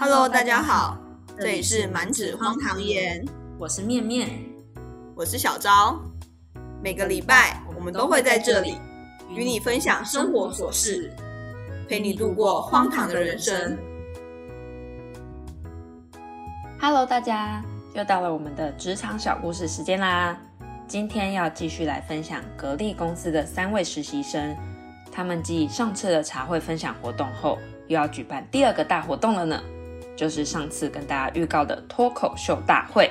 Hello，大家好，这里是满纸荒唐言，我是面面，我是小昭。每个礼拜我们都会在这里与你分享生活琐事，陪你度过荒唐的人生。Hello，大家，又到了我们的职场小故事时间啦！今天要继续来分享格力公司的三位实习生，他们继上次的茶会分享活动后，又要举办第二个大活动了呢，就是上次跟大家预告的脱口秀大会。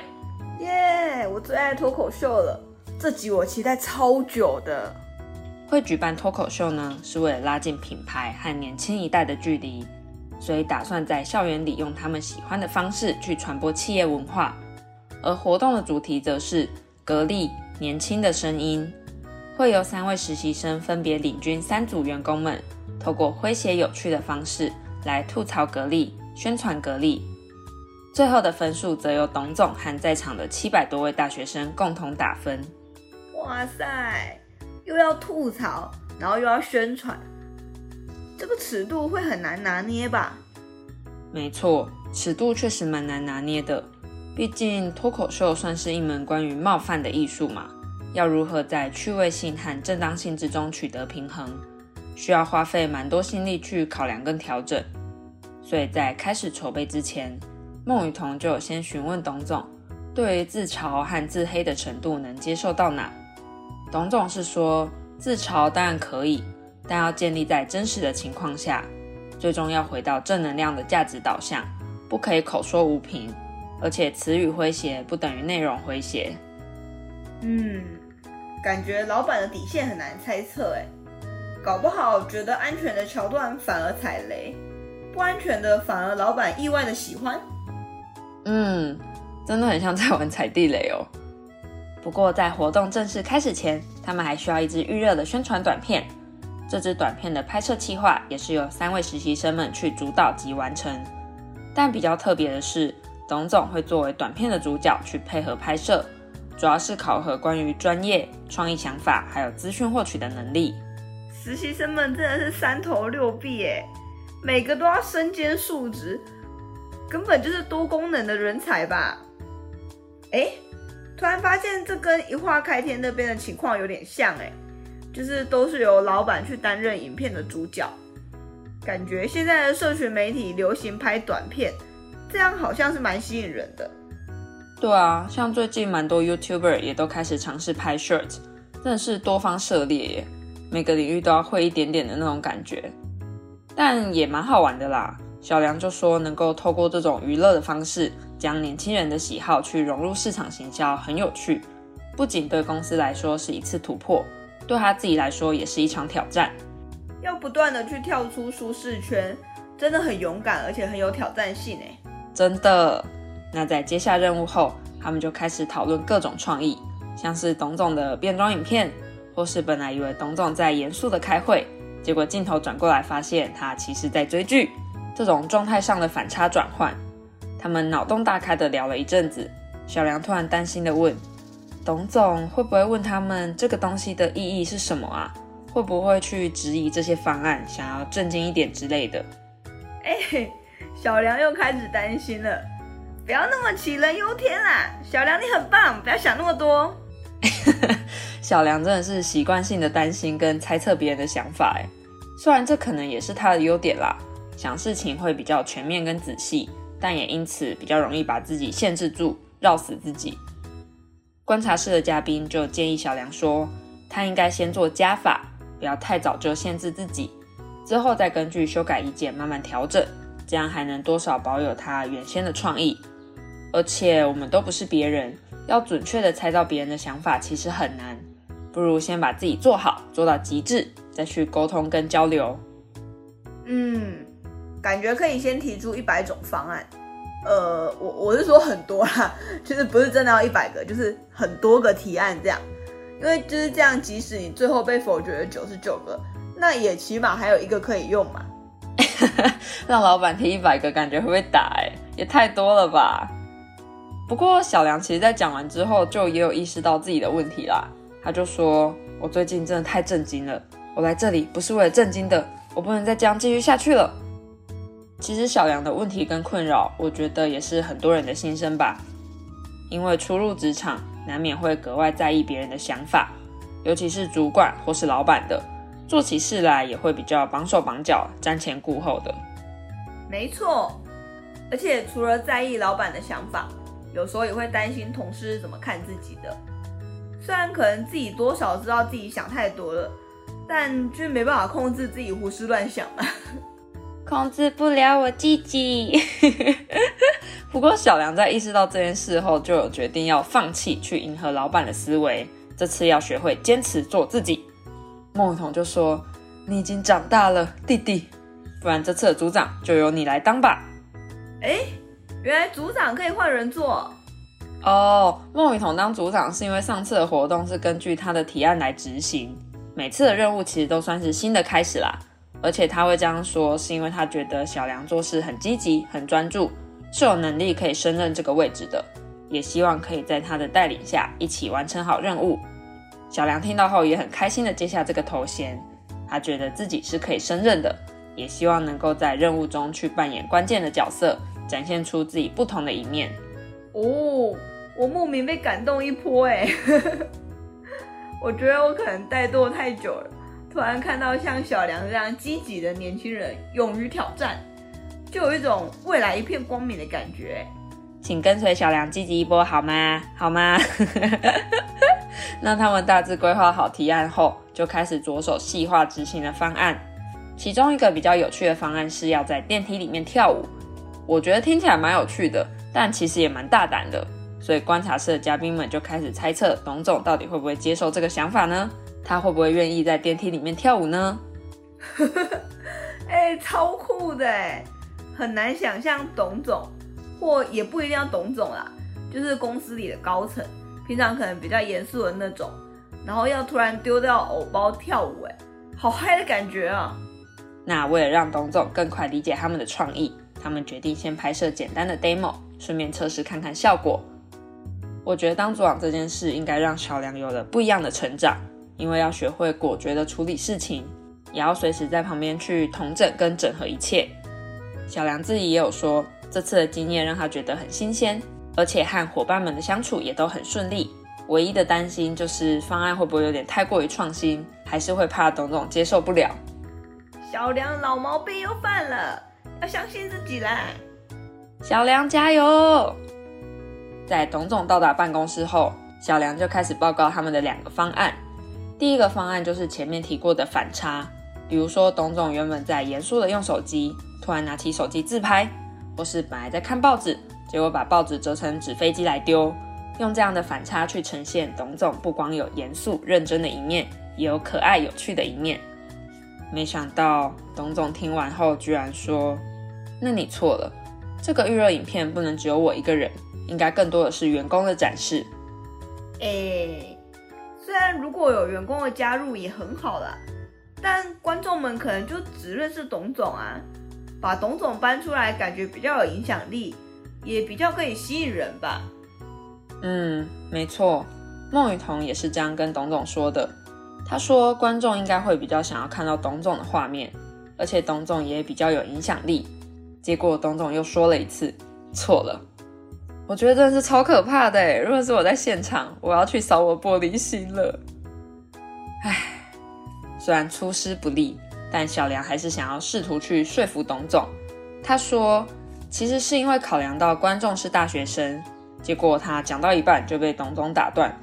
耶我最爱脱口秀了，这集我期待超久的。会举办脱口秀呢，是为了拉近品牌和年轻一代的距离，所以打算在校园里用他们喜欢的方式去传播企业文化。而活动的主题则是格力年轻的声音，会由三位实习生分别领军三组员工们，透过诙谐有趣的方式来吐槽格力、宣传格力。最后的分数则由董总和在场的七百多位大学生共同打分。哇塞，又要吐槽，然后又要宣传，这个尺度会很难拿捏吧？没错，尺度确实蛮难拿捏的。毕竟脱口秀算是一门关于冒犯的艺术嘛，要如何在趣味性和正当性之中取得平衡，需要花费蛮多心力去考量跟调整。所以在开始筹备之前，孟雨桐就有先询问董总，对于自嘲和自黑的程度能接受到哪？董总是说，自嘲当然可以，但要建立在真实的情况下，最终要回到正能量的价值导向，不可以口说无凭。而且词语诙谐不等于内容诙谐。嗯，感觉老板的底线很难猜测哎，搞不好觉得安全的桥段反而踩雷，不安全的反而老板意外的喜欢。嗯，真的很像在玩踩地雷哦。不过在活动正式开始前，他们还需要一支预热的宣传短片。这支短片的拍摄计划也是由三位实习生们去主导及完成。但比较特别的是，董总会作为短片的主角去配合拍摄，主要是考核关于专业、创意想法还有资讯获取的能力。实习生们真的是三头六臂哎，每个都要身兼数职，根本就是多功能的人才吧？哎，突然发现这跟一画开天那边的情况有点像哎，就是都是由老板去担任影片的主角，感觉现在的社群媒体流行拍短片。这样好像是蛮吸引人的。对啊，像最近蛮多 YouTuber 也都开始尝试拍 short，真的是多方涉猎耶，每个领域都要会一点点的那种感觉，但也蛮好玩的啦。小梁就说，能够透过这种娱乐的方式，将年轻人的喜好去融入市场行销，很有趣。不仅对公司来说是一次突破，对他自己来说也是一场挑战。要不断的去跳出舒适圈，真的很勇敢，而且很有挑战性哎。真的，那在接下任务后，他们就开始讨论各种创意，像是董总的变装影片，或是本来以为董总在严肃的开会，结果镜头转过来发现他其实在追剧，这种状态上的反差转换，他们脑洞大开的聊了一阵子。小梁突然担心的问：“董总会不会问他们这个东西的意义是什么啊？会不会去质疑这些方案，想要正经一点之类的？”哎。小梁又开始担心了，不要那么杞人忧天啦！小梁你很棒，不要想那么多。小梁真的是习惯性的担心跟猜测别人的想法，哎，虽然这可能也是他的优点啦，想事情会比较全面跟仔细，但也因此比较容易把自己限制住，绕死自己。观察室的嘉宾就建议小梁说，他应该先做加法，不要太早就限制自己，之后再根据修改意见慢慢调整。这样还能多少保有他原先的创意，而且我们都不是别人，要准确的猜到别人的想法其实很难，不如先把自己做好，做到极致，再去沟通跟交流。嗯，感觉可以先提出一百种方案，呃，我我是说很多啦，就是不是真的要一百个，就是很多个提案这样，因为就是这样，即使你最后被否决了九十九个，那也起码还有一个可以用嘛。让老板提一百个，感觉会被打哎，也太多了吧。不过小梁其实在讲完之后，就也有意识到自己的问题啦。他就说：“我最近真的太震惊了，我来这里不是为了震惊的，我不能再这样继续下去了。”其实小梁的问题跟困扰，我觉得也是很多人的心声吧。因为初入职场，难免会格外在意别人的想法，尤其是主管或是老板的，做起事来也会比较绑手绑脚、瞻前顾后的。没错，而且除了在意老板的想法，有时候也会担心同事怎么看自己的。虽然可能自己多少知道自己想太多了，但却没办法控制自己胡思乱想嘛。控制不了我自己。不过小梁在意识到这件事后，就有决定要放弃去迎合老板的思维，这次要学会坚持做自己。孟雨桐就说：“你已经长大了，弟弟，不然这次的组长就由你来当吧。”哎，原来组长可以换人做。哦，孟雨桐当组长是因为上次的活动是根据他的提案来执行，每次的任务其实都算是新的开始啦。而且他会这样说，是因为他觉得小梁做事很积极、很专注，是有能力可以胜任这个位置的，也希望可以在他的带领下一起完成好任务。小梁听到后也很开心的接下这个头衔，他觉得自己是可以胜任的，也希望能够在任务中去扮演关键的角色，展现出自己不同的一面。哦，我莫名被感动一波哎！我觉得我可能怠惰太久了，突然看到像小梁这样积极的年轻人勇于挑战，就有一种未来一片光明的感觉。请跟随小梁积极一波好吗？好吗？那他们大致规划好提案后，就开始着手细化执行的方案。其中一个比较有趣的方案是要在电梯里面跳舞，我觉得听起来蛮有趣的。但其实也蛮大胆的，所以观察室的嘉宾们就开始猜测董总到底会不会接受这个想法呢？他会不会愿意在电梯里面跳舞呢？哎，超酷的哎，很难想象董总，或也不一定要董总啦，就是公司里的高层，平常可能比较严肃的那种，然后要突然丢掉偶包跳舞，哎，好嗨的感觉啊！那为了让董总更快理解他们的创意，他们决定先拍摄简单的 demo。顺便测试看看效果。我觉得当组长这件事应该让小梁有了不一样的成长，因为要学会果决的处理事情，也要随时在旁边去统整跟整合一切。小梁自己也有说，这次的经验让他觉得很新鲜，而且和伙伴们的相处也都很顺利。唯一的担心就是方案会不会有点太过于创新，还是会怕董总接受不了。小梁老毛病又犯了，要相信自己啦。小梁加油！在董总到达办公室后，小梁就开始报告他们的两个方案。第一个方案就是前面提过的反差，比如说董总原本在严肃的用手机，突然拿起手机自拍，或是本来在看报纸，结果把报纸折成纸飞机来丢，用这样的反差去呈现董总不光有严肃认真的一面，也有可爱有趣的一面。没想到董总听完后居然说：“那你错了。”这个预热影片不能只有我一个人，应该更多的是员工的展示。诶，虽然如果有员工的加入也很好啦，但观众们可能就只认识董总啊，把董总搬出来，感觉比较有影响力，也比较可以吸引人吧。嗯，没错，孟雨桐也是这样跟董总说的。他说观众应该会比较想要看到董总的画面，而且董总也比较有影响力。结果董总又说了一次错了，我觉得真的是超可怕的哎！如果是我在现场，我要去扫我玻璃心了。唉，虽然出师不利，但小梁还是想要试图去说服董总。他说，其实是因为考量到观众是大学生，结果他讲到一半就被董总打断。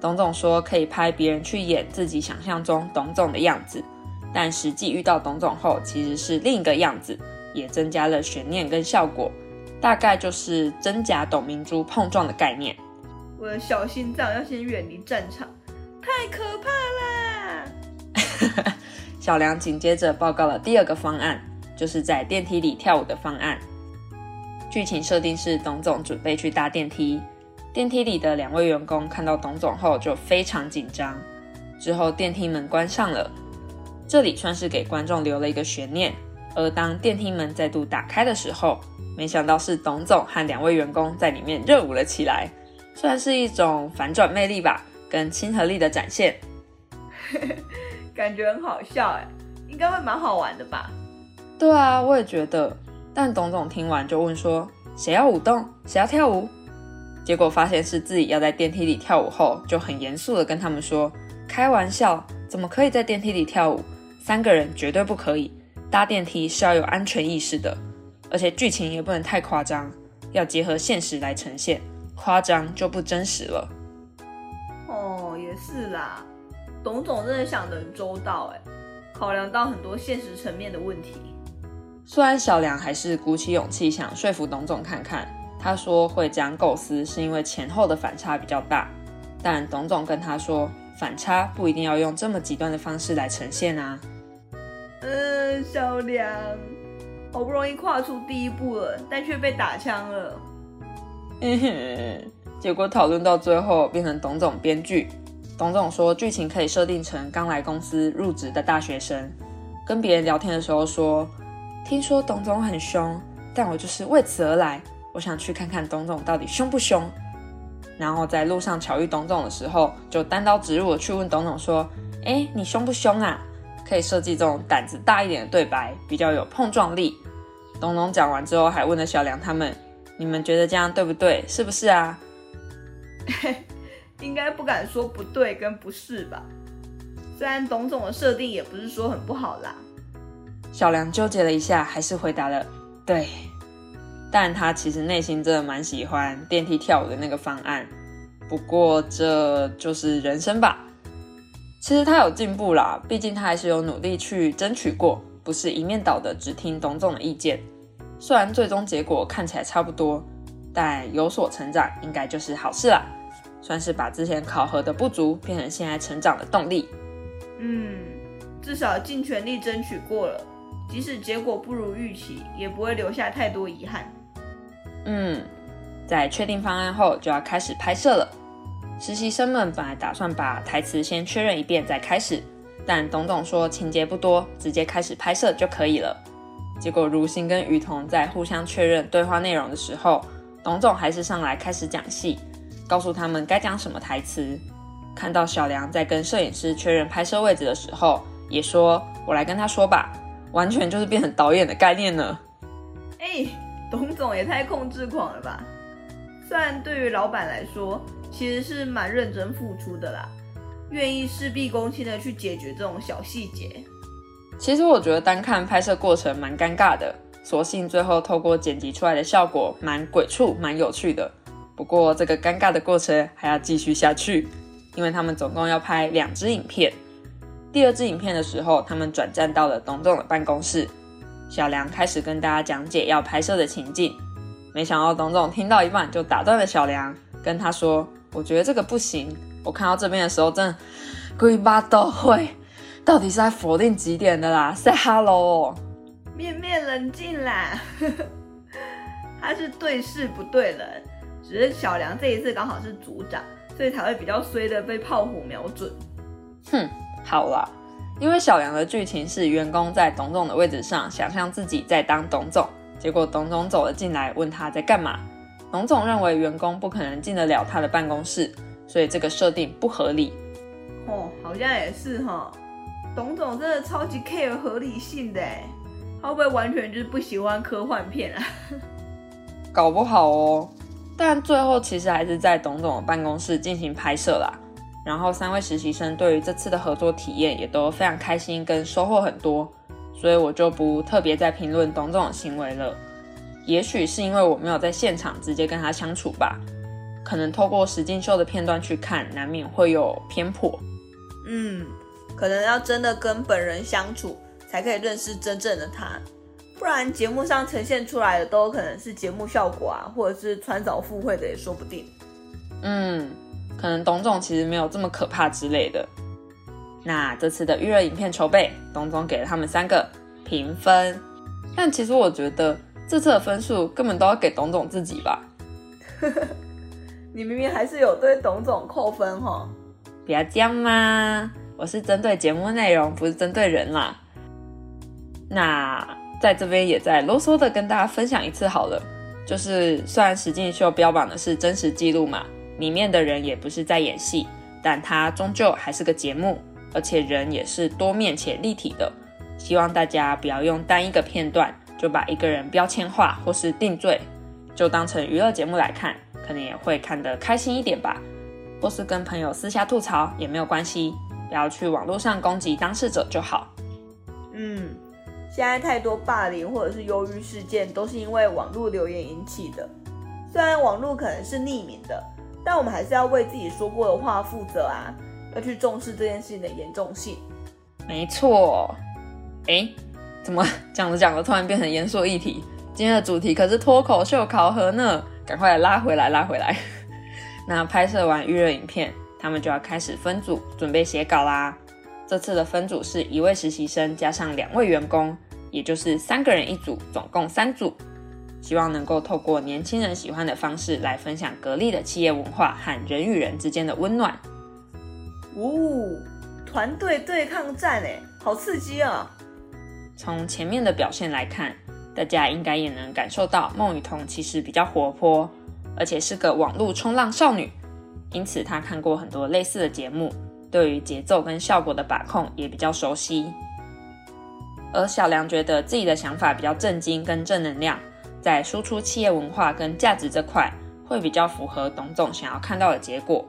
董总说可以拍别人去演自己想象中董总的样子，但实际遇到董总后，其实是另一个样子。也增加了悬念跟效果，大概就是真假董明珠碰撞的概念。我的小心脏要先远离战场，太可怕啦！小梁紧接着报告了第二个方案，就是在电梯里跳舞的方案。剧情设定是董总准备去搭电梯，电梯里的两位员工看到董总后就非常紧张。之后电梯门关上了，这里算是给观众留了一个悬念。而当电梯门再度打开的时候，没想到是董总和两位员工在里面热舞了起来，算是一种反转魅力吧，跟亲和力的展现，感觉很好笑哎，应该会蛮好玩的吧？对啊，我也觉得。但董总听完就问说：“谁要舞动？谁要跳舞？”结果发现是自己要在电梯里跳舞后，就很严肃的跟他们说：“开玩笑，怎么可以在电梯里跳舞？三个人绝对不可以。搭电梯是要有安全意识的，而且剧情也不能太夸张，要结合现实来呈现，夸张就不真实了。”哦，也是啦，董总真的想得很周到哎，考量到很多现实层面的问题。虽然小梁还是鼓起勇气想说服董总看看，他说会这样构思是因为前后的反差比较大，但董总跟他说，反差不一定要用这么极端的方式来呈现啊。嗯，小梁好不容易跨出第一步了，但却被打枪了。嗯哼，结果讨论到最后变成董总编剧，董总说剧情可以设定成刚来公司入职的大学生，跟别人聊天的时候说。听说董总很凶，但我就是为此而来。我想去看看董总到底凶不凶。然后在路上巧遇董总的时候，就单刀直入的去问董总说：“哎，你凶不凶啊？”可以设计这种胆子大一点的对白，比较有碰撞力。董总讲完之后，还问了小梁他们：“你们觉得这样对不对？是不是啊？” 应该不敢说不对跟不是吧？虽然董总的设定也不是说很不好啦。小梁纠结了一下，还是回答了“对”，但他其实内心真的蛮喜欢电梯跳舞的那个方案。不过这就是人生吧。其实他有进步啦，毕竟他还是有努力去争取过，不是一面倒的只听董总的意见。虽然最终结果看起来差不多，但有所成长应该就是好事啦，算是把之前考核的不足变成现在成长的动力。嗯，至少尽全力争取过了。即使结果不如预期，也不会留下太多遗憾。嗯，在确定方案后，就要开始拍摄了。实习生们本来打算把台词先确认一遍再开始，但董董说情节不多，直接开始拍摄就可以了。结果如新跟雨桐在互相确认对话内容的时候，董总还是上来开始讲戏，告诉他们该讲什么台词。看到小梁在跟摄影师确认拍摄位置的时候，也说：“我来跟他说吧。”完全就是变成导演的概念呢。哎，董总也太控制狂了吧！虽然对于老板来说，其实是蛮认真付出的啦，愿意事必躬亲的去解决这种小细节。其实我觉得单看拍摄过程蛮尴尬的，所幸最后透过剪辑出来的效果蛮鬼畜、蛮有趣的。不过这个尴尬的过程还要继续下去，因为他们总共要拍两支影片。第二支影片的时候，他们转战到了董总的办公室。小梁开始跟大家讲解要拍摄的情境，没想到董总听到一半就打断了小梁，跟他说：“我觉得这个不行。我看到这边的时候，真的鬼巴都会，到底是在否定几点的啦？Say hello，面面冷静啦。他是对事不对人，只是小梁这一次刚好是组长，所以才会比较衰的被炮火瞄准。哼。好了，因为小梁的剧情是员工在董总的位置上，想象自己在当董总，结果董总走了进来，问他在干嘛。董总认为员工不可能进得了他的办公室，所以这个设定不合理。哦，好像也是哈。董总真的超级 care 合理性的，他会不会完全就是不喜欢科幻片啊？搞不好哦。但最后其实还是在董总的办公室进行拍摄啦。然后三位实习生对于这次的合作体验也都非常开心，跟收获很多，所以我就不特别再评论董总的行为了。也许是因为我没有在现场直接跟他相处吧，可能透过实境秀的片段去看，难免会有偏颇。嗯，可能要真的跟本人相处，才可以认识真正的他，不然节目上呈现出来的都可能是节目效果啊，或者是穿凿附会的也说不定。嗯。可能董总其实没有这么可怕之类的。那这次的预热影片筹备，董总给了他们三个评分，但其实我觉得这次的分数根本都要给董总自己吧。你明明还是有对董总扣分哈，不要这样嘛！我是针对节目内容，不是针对人啦。那在这边也再啰嗦的跟大家分享一次好了，就是虽然实境秀标榜的是真实记录嘛。里面的人也不是在演戏，但它终究还是个节目，而且人也是多面且立体的。希望大家不要用单一个片段就把一个人标签化或是定罪，就当成娱乐节目来看，可能也会看得开心一点吧。或是跟朋友私下吐槽也没有关系，不要去网络上攻击当事者就好。嗯，现在太多霸凌或者是忧郁事件都是因为网络留言引起的。虽然网络可能是匿名的，但我们还是要为自己说过的话负责啊，要去重视这件事情的严重性。没错。哎，怎么讲着讲着突然变成严肃议题？今天的主题可是脱口秀考核呢，赶快拉回来，拉回来。那拍摄完预热影片，他们就要开始分组准备写稿啦。这次的分组是一位实习生加上两位员工，也就是三个人一组，总共三组。希望能够透过年轻人喜欢的方式来分享格力的企业文化和人与人之间的温暖。呜，团队对抗战哎，好刺激啊！从前面的表现来看，大家应该也能感受到孟雨桐其实比较活泼。而且是个网络冲浪少女，因此她看过很多类似的节目，对于节奏跟效果的把控也比较熟悉。而小梁觉得自己的想法比较震惊跟正能量，在输出企业文化跟价值这块会比较符合董总想要看到的结果。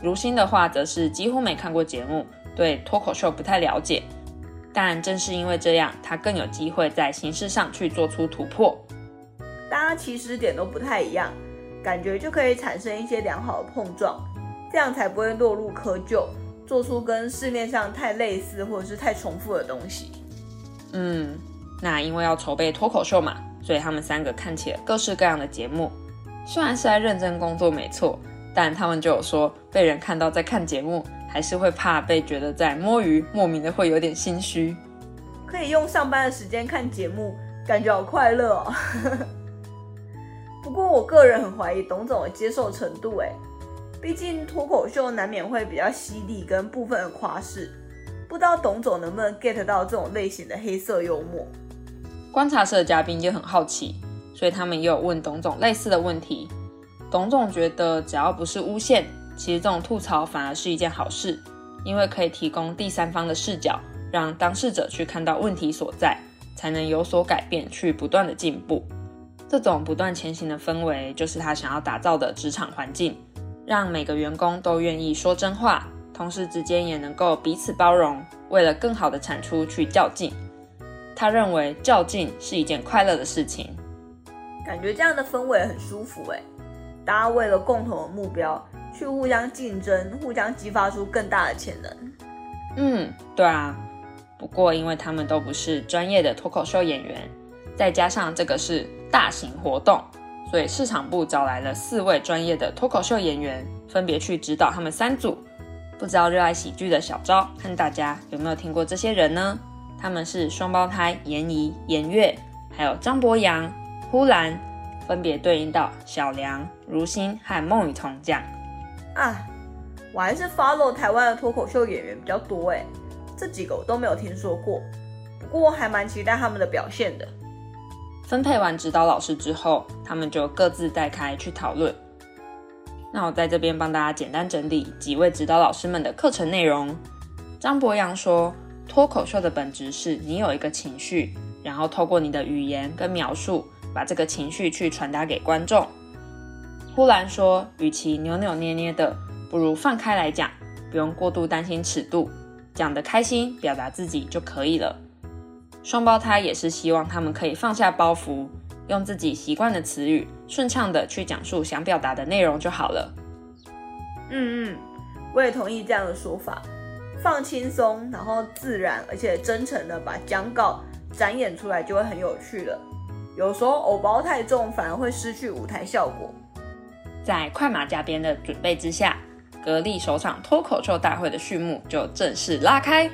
如新的话则是几乎没看过节目，对脱口秀不太了解，但正是因为这样，他更有机会在形式上去做出突破。大家起始点都不太一样。感觉就可以产生一些良好的碰撞，这样才不会落入窠臼，做出跟市面上太类似或者是太重复的东西。嗯，那因为要筹备脱口秀嘛，所以他们三个看起了各式各样的节目。虽然是在认真工作没错，但他们就有说被人看到在看节目，还是会怕被觉得在摸鱼，莫名的会有点心虚。可以用上班的时间看节目，感觉好快乐哦。不过，我个人很怀疑董总的接受程度，哎，毕竟脱口秀难免会比较犀利，跟部分的夸饰，不知道董总能不能 get 到这种类型的黑色幽默。观察社的嘉宾也很好奇，所以他们也有问董总类似的问题。董总觉得，只要不是诬陷，其实这种吐槽反而是一件好事，因为可以提供第三方的视角，让当事者去看到问题所在，才能有所改变，去不断的进步。这种不断前行的氛围，就是他想要打造的职场环境，让每个员工都愿意说真话，同事之间也能够彼此包容，为了更好的产出去较劲。他认为较劲是一件快乐的事情，感觉这样的氛围很舒服诶，大家为了共同的目标去互相竞争，互相激发出更大的潜能。嗯，对啊。不过因为他们都不是专业的脱口秀演员，再加上这个是。大型活动，所以市场部找来了四位专业的脱口秀演员，分别去指导他们三组。不知道热爱喜剧的小昭和大家有没有听过这些人呢？他们是双胞胎严怡、严月，还有张博洋、呼兰，分别对应到小梁、如新和孟雨桐这样。啊，我还是 follow 台湾的脱口秀演员比较多哎，这几个我都没有听说过，不过还蛮期待他们的表现的。分配完指导老师之后，他们就各自带开去讨论。那我在这边帮大家简单整理几位指导老师们的课程内容。张博洋说，脱口秀的本质是你有一个情绪，然后透过你的语言跟描述，把这个情绪去传达给观众。呼兰说，与其扭扭捏捏的，不如放开来讲，不用过度担心尺度，讲得开心，表达自己就可以了。双胞胎也是希望他们可以放下包袱，用自己习惯的词语，顺畅的去讲述想表达的内容就好了。嗯嗯，我也同意这样的说法，放轻松，然后自然而且真诚的把讲稿展演出来，就会很有趣了。有时候偶包太重，反而会失去舞台效果。在快马加鞭的准备之下，格力首场脱口秀大会的序幕就正式拉开。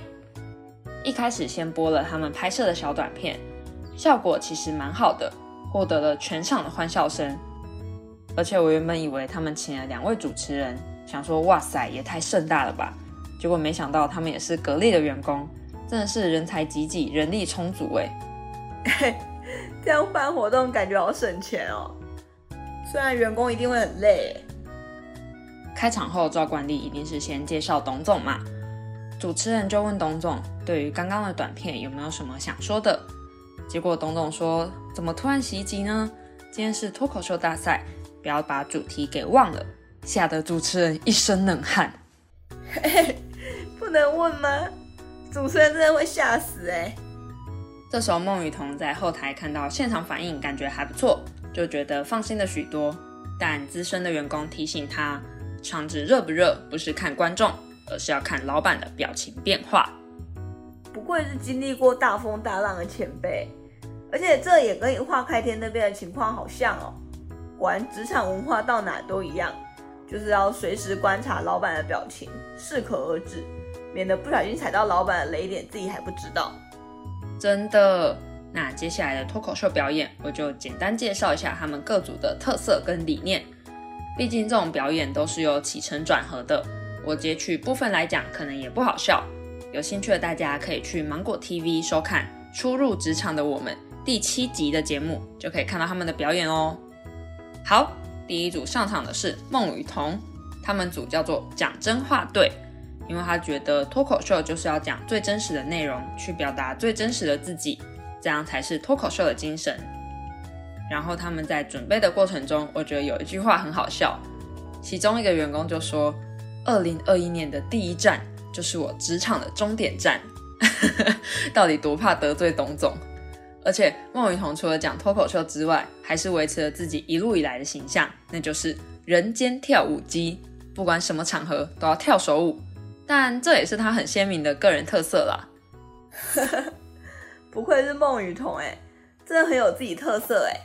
一开始先播了他们拍摄的小短片，效果其实蛮好的，获得了全场的欢笑声。而且我原本以为他们请了两位主持人，想说哇塞也太盛大了吧，结果没想到他们也是格力的员工，真的是人才济济，人力充足哎。这样办活动感觉好省钱哦，虽然员工一定会很累。开场后赵冠丽一定是先介绍董总嘛。主持人就问董总，对于刚刚的短片有没有什么想说的？结果董总说：“怎么突然袭击呢？今天是脱口秀大赛，不要把主题给忘了。”吓得主持人一身冷汗。不能问吗？主持人真的会吓死哎！这时候孟雨桐在后台看到现场反应，感觉还不错，就觉得放心了许多。但资深的员工提醒他，场子热不热不是看观众，而是要看老板的表情变化。不愧是经历过大风大浪的前辈，而且这也跟画开天那边的情况好像哦。果然职场文化到哪都一样，就是要随时观察老板的表情，适可而止，免得不小心踩到老板的雷点，自己还不知道。真的。那接下来的脱口秀表演，我就简单介绍一下他们各组的特色跟理念。毕竟这种表演都是有起承转合的，我截取部分来讲，可能也不好笑。有兴趣的大家可以去芒果 TV 收看《初入职场的我们》第七集的节目，就可以看到他们的表演哦。好，第一组上场的是孟雨桐，他们组叫做讲真话队，因为他觉得脱口秀就是要讲最真实的内容，去表达最真实的自己。这样才是脱口秀的精神。然后他们在准备的过程中，我觉得有一句话很好笑，其中一个员工就说：“二零二一年的第一站就是我职场的终点站。”到底多怕得罪董总？而且孟雨桐除了讲脱口秀之外，还是维持了自己一路以来的形象，那就是人间跳舞机，不管什么场合都要跳手舞。但这也是他很鲜明的个人特色啦。不愧是孟雨桐哎，真的很有自己特色哎。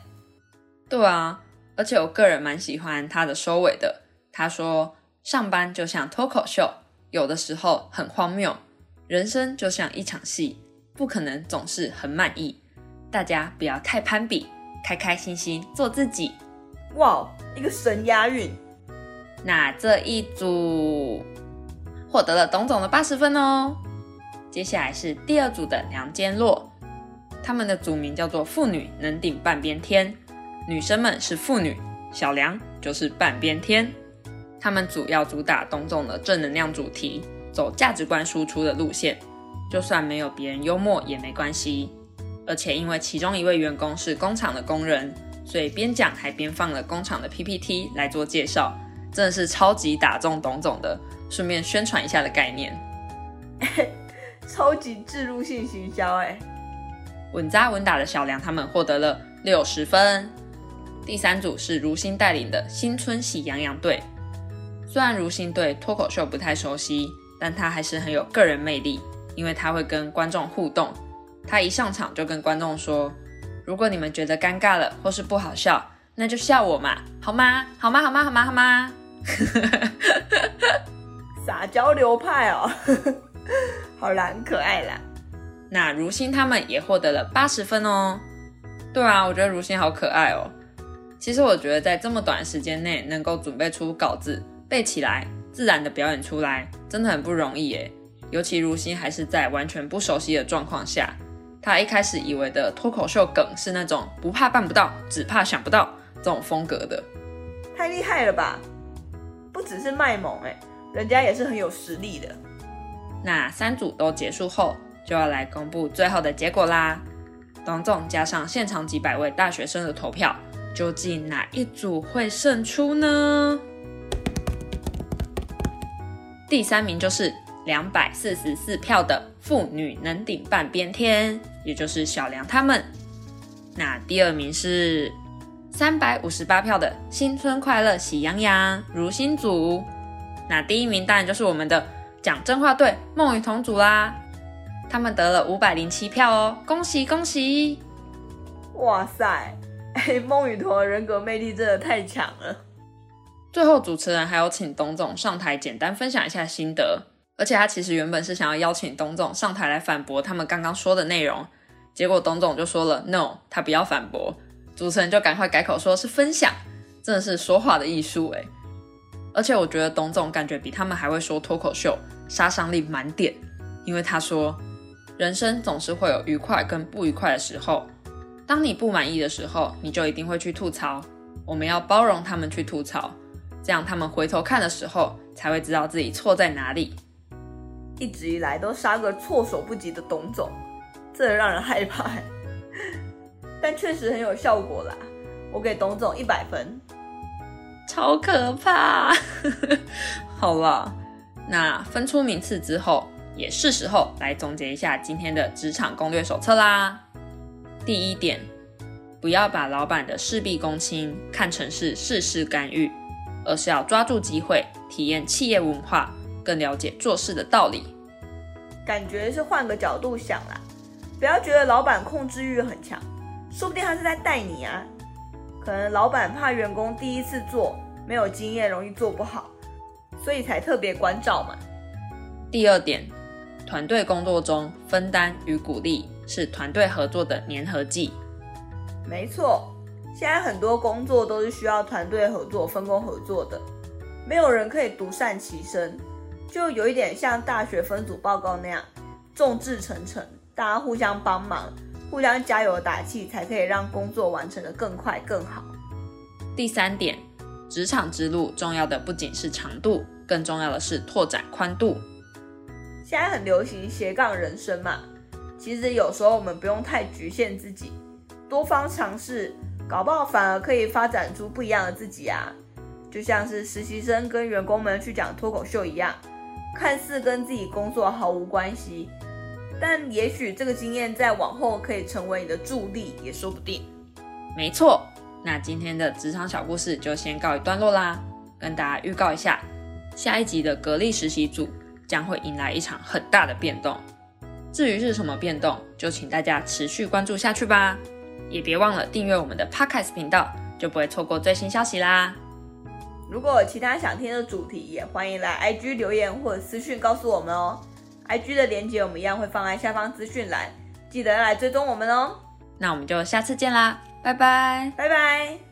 对啊，而且我个人蛮喜欢他的收尾的。他说：“上班就像脱口秀，有的时候很荒谬；人生就像一场戏，不可能总是很满意。大家不要太攀比，开开心心做自己。”哇，一个神押韵。那这一组获得了董总的八十分哦。接下来是第二组的梁坚洛。他们的组名叫做“妇女能顶半边天”，女生们是妇女，小梁就是半边天。他们主要主打董总的正能量主题，走价值观输出的路线。就算没有别人幽默也没关系。而且因为其中一位员工是工厂的工人，所以边讲还边放了工厂的 PPT 来做介绍，真的是超级打中董总的，顺便宣传一下的概念。超级植入性行销哎。稳扎稳打的小梁他们获得了六十分。第三组是如新带领的新春喜羊羊队。虽然如新对脱口秀不太熟悉，但他还是很有个人魅力，因为他会跟观众互动。他一上场就跟观众说：“如果你们觉得尴尬了或是不好笑，那就笑我嘛，好吗？好吗？好吗？好吗？好吗？” 撒娇流派哦，好啦，可爱啦。那如新他们也获得了八十分哦。对啊，我觉得如新好可爱哦。其实我觉得在这么短时间内能够准备出稿子背起来，自然的表演出来，真的很不容易耶。尤其如新还是在完全不熟悉的状况下，他一开始以为的脱口秀梗是那种不怕办不到，只怕想不到这种风格的，太厉害了吧？不只是卖萌哎，人家也是很有实力的。那三组都结束后。就要来公布最后的结果啦！董总加上现场几百位大学生的投票，究竟哪一组会胜出呢？第三名就是两百四十四票的妇女能顶半边天，也就是小梁他们。那第二名是三百五十八票的新春快乐喜羊羊如新组。那第一名当然就是我们的讲真话队孟雨同组啦。他们得了五百零七票哦，恭喜恭喜！哇塞，哎，孟雨桐的人格魅力真的太强了。最后主持人还有请董总上台简单分享一下心得，而且他其实原本是想要邀请董总上台来反驳他们刚刚说的内容，结果董总就说了 “no”，他不要反驳，主持人就赶快改口说是分享，真的是说话的艺术哎。而且我觉得董总感觉比他们还会说脱口秀，杀伤力满点，因为他说。人生总是会有愉快跟不愉快的时候。当你不满意的时候，你就一定会去吐槽。我们要包容他们去吐槽，这样他们回头看的时候，才会知道自己错在哪里。一直以来都杀个措手不及的董总，这让人害怕。但确实很有效果啦。我给董总一百分，超可怕。好了，那分出名次之后，也是时候来总结一下今天的职场攻略手册啦。第一点，不要把老板的事必躬亲看成是事事干预，而是要抓住机会，体验企业文化，更了解做事的道理。感觉是换个角度想啦，不要觉得老板控制欲很强，说不定他是在带你啊。可能老板怕员工第一次做没有经验，容易做不好，所以才特别关照嘛。第二点，团队工作中分担与鼓励是团队合作的粘合剂。没错，现在很多工作都是需要团队合作、分工合作的，没有人可以独善其身，就有一点像大学分组报告那样，众志成城，大家互相帮忙。互相加油打气，才可以让工作完成的更快更好。第三点，职场之路重要的不仅是长度，更重要的是拓展宽度。现在很流行斜杠人生嘛，其实有时候我们不用太局限自己，多方尝试，搞不好反而可以发展出不一样的自己啊。就像是实习生跟员工们去讲脱口秀一样，看似跟自己工作毫无关系。但也许这个经验在往后可以成为你的助力，也说不定。没错，那今天的职场小故事就先告一段落啦。跟大家预告一下，下一集的格力实习组将会迎来一场很大的变动。至于是什么变动，就请大家持续关注下去吧。也别忘了订阅我们的 Podcast 频道，就不会错过最新消息啦。如果有其他想听的主题，也欢迎来 IG 留言或者私讯告诉我们哦。IG 的链接我们一样会放在下方资讯栏，记得来追踪我们哦。那我们就下次见啦，拜拜，拜拜。